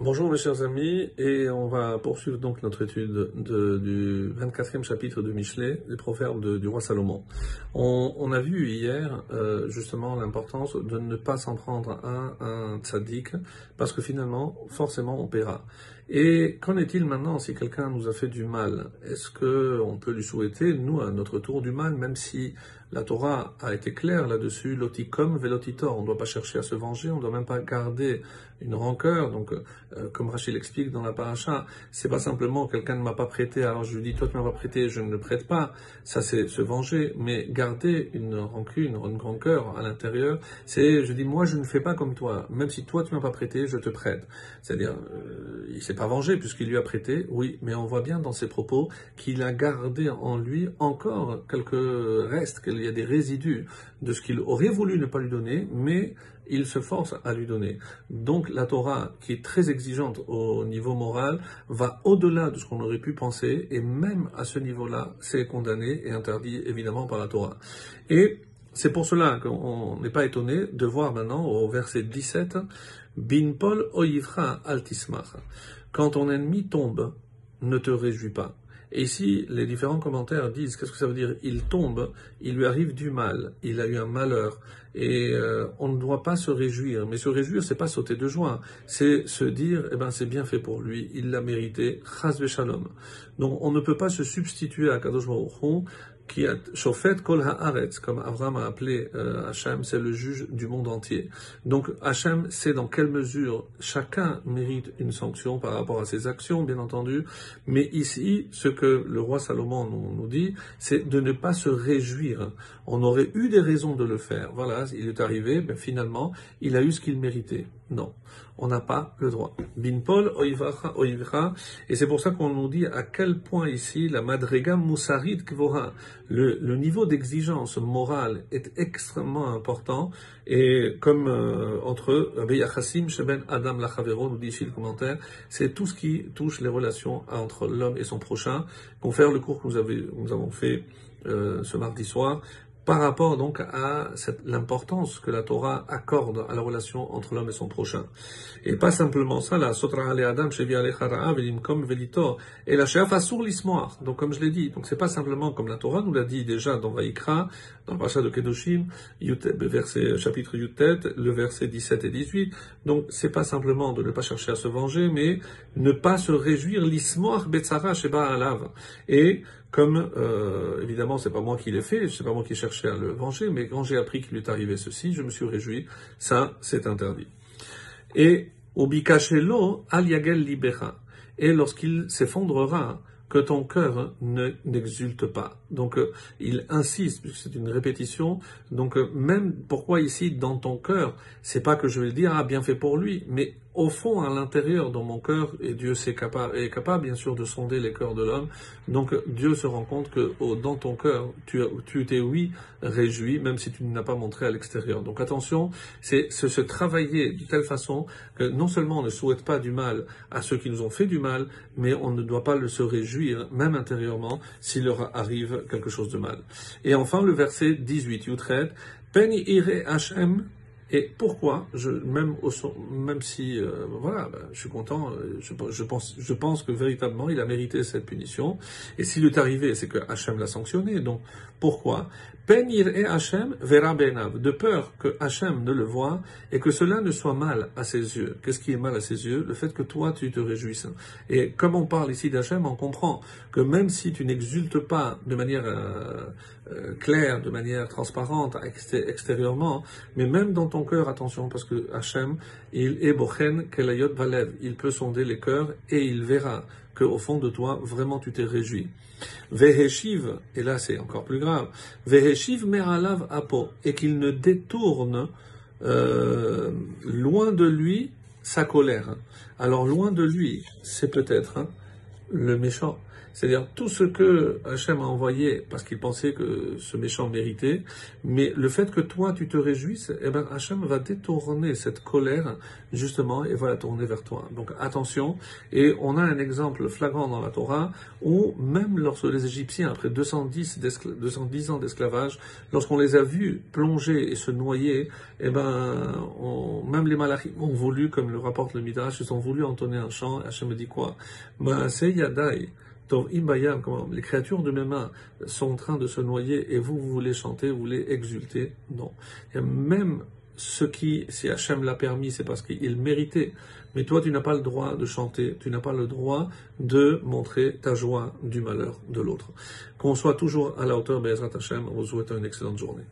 Bonjour mes chers amis, et on va poursuivre donc notre étude de, du 24e chapitre de Michelet, les proverbes du roi Salomon. On, a vu hier euh, justement l'importance de ne pas s'en prendre à un tzaddik, parce que finalement, forcément, on paiera. Et qu'en est-il maintenant si quelqu'un nous a fait du mal? Est-ce qu'on peut lui souhaiter, nous, à notre tour, du mal, même si la Torah a été claire là-dessus, lotikom velotitor, on ne doit pas chercher à se venger, on ne doit même pas garder une rancœur. Donc, euh, comme Rachid l'explique dans la paracha, c'est pas simplement quelqu'un ne m'a pas prêté, alors je lui dis toi tu m'as pas prêté, je ne le prête pas. Ça c'est se venger, mais garder une rancune, une rancœur à l'intérieur, c'est je dis moi je ne fais pas comme toi, même si toi tu m'as pas prêté, je te prête. C'est-à-dire, euh, il pas vengé puisqu'il lui a prêté, oui, mais on voit bien dans ses propos qu'il a gardé en lui encore quelques restes, qu'il y a des résidus de ce qu'il aurait voulu ne pas lui donner, mais il se force à lui donner. Donc la Torah, qui est très exigeante au niveau moral, va au-delà de ce qu'on aurait pu penser, et même à ce niveau-là, c'est condamné et interdit évidemment par la Torah. Et c'est pour cela qu'on n'est pas étonné de voir maintenant au verset 17, Bin Paul altismach. Quand ton ennemi tombe, ne te réjouis pas. Et ici, les différents commentaires disent, qu'est-ce que ça veut dire? Il tombe, il lui arrive du mal, il a eu un malheur, et euh, on ne doit pas se réjouir. Mais se réjouir, c'est pas sauter de joie, c'est se dire, eh ben c'est bien fait pour lui, il l'a mérité, chas shalom. Donc on ne peut pas se substituer à Kadosh Baruch qui a Shofet Kol Haaretz, comme Abraham a appelé euh, Hachem, c'est le juge du monde entier. Donc Hachem sait dans quelle mesure chacun mérite une sanction par rapport à ses actions, bien entendu, mais ici, ce que le roi Salomon nous, nous dit, c'est de ne pas se réjouir. On aurait eu des raisons de le faire. Voilà, il est arrivé, mais finalement, il a eu ce qu'il méritait. Non, on n'a pas le droit. Bin Paul oivra, et c'est pour ça qu'on nous dit à quel point ici la madrega musarid kvora, le, niveau d'exigence morale est extrêmement important, et comme euh, entre Beyachassim Sheben Adam Lachavero, nous dit ici le commentaire, c'est tout ce qui touche les relations entre l'homme et son prochain. Confère le cours que nous, nous avons fait euh, ce mardi soir par rapport donc à l'importance que la Torah accorde à la relation entre l'homme et son prochain. Et pas simplement ça, la Sotra Adam comme Velito, et la Sheaf Asur l'Ismoar. Donc comme je l'ai dit, donc c'est pas simplement comme la Torah nous l'a dit déjà dans Vaikra, dans le Pasha de Kedoshim, verset, chapitre Yutet, le verset 17 et 18. Donc c'est pas simplement de ne pas chercher à se venger, mais ne pas se réjouir l'Ismoar Betzara Sheba Alav. Et comme euh, évidemment c'est pas moi qui l'ai fait, c'est pas moi qui cherchais à le venger, mais quand j'ai appris qu'il lui est arrivé ceci, je me suis réjoui. Ça, c'est interdit. Et au al yagel libera. Et lorsqu'il s'effondrera, que ton cœur n'exulte pas. Donc euh, il insiste, puisque c'est une répétition. Donc euh, même pourquoi ici dans ton cœur, c'est pas que je vais dire ah bien fait pour lui, mais au fond, à l'intérieur, dans mon cœur, et Dieu est capable, est capable bien sûr de sonder les cœurs de l'homme, donc Dieu se rend compte que oh, dans ton cœur, tu, tu t'es oui réjoui, même si tu ne l'as pas montré à l'extérieur. Donc attention, c'est se travailler de telle façon que non seulement on ne souhaite pas du mal à ceux qui nous ont fait du mal, mais on ne doit pas le se réjouir, même intérieurement, s'il leur arrive quelque chose de mal. Et enfin, le verset 18, Yutred, Pen ire Hashem et pourquoi je, même, au, même si, euh, voilà, ben, je suis content, euh, je, pense, je pense que véritablement il a mérité cette punition. Et s'il est arrivé, c'est que Hachem l'a sanctionné. Donc, pourquoi? Penir et Hachem verra Benav, de peur que Hachem ne le voie et que cela ne soit mal à ses yeux. Qu'est-ce qui est mal à ses yeux? Le fait que toi tu te réjouisses. Et comme on parle ici d'Hachem, on comprend que même si tu n'exultes pas de manière euh, euh, claire, de manière transparente extérieurement, mais même dans ton cœur, attention, parce que Hachem, il est bochen kelayot valev, il peut sonder les cœurs et il verra que au fond de toi, vraiment tu t'es réjoui. Veheshiv, et là c'est encore plus grave, Veheshiv meralav apo, et qu'il ne détourne euh, loin de lui sa colère. Alors loin de lui, c'est peut-être hein, le méchant, C'est-à-dire tout ce que Hachem a envoyé parce qu'il pensait que ce méchant méritait, mais le fait que toi tu te réjouisses, eh ben Hachem va détourner cette colère justement et va la tourner vers toi. Donc attention, et on a un exemple flagrant dans la Torah où même lorsque les Égyptiens, après 210, 210 ans d'esclavage, lorsqu'on les a vus plonger et se noyer, eh ben, même les malachim ont voulu, comme le rapporte le Midrash, ils ont voulu entonner un chant, Hachem dit quoi? Ben, c'est Yadai. Les créatures de mes mains sont en train de se noyer et vous, vous voulez chanter, vous voulez exulter? Non. A même ce qui, si Hachem l'a permis, c'est parce qu'il méritait. Mais toi, tu n'as pas le droit de chanter, tu n'as pas le droit de montrer ta joie du malheur de l'autre. Qu'on soit toujours à la hauteur, Bezrat Hachem, on vous souhaite une excellente journée.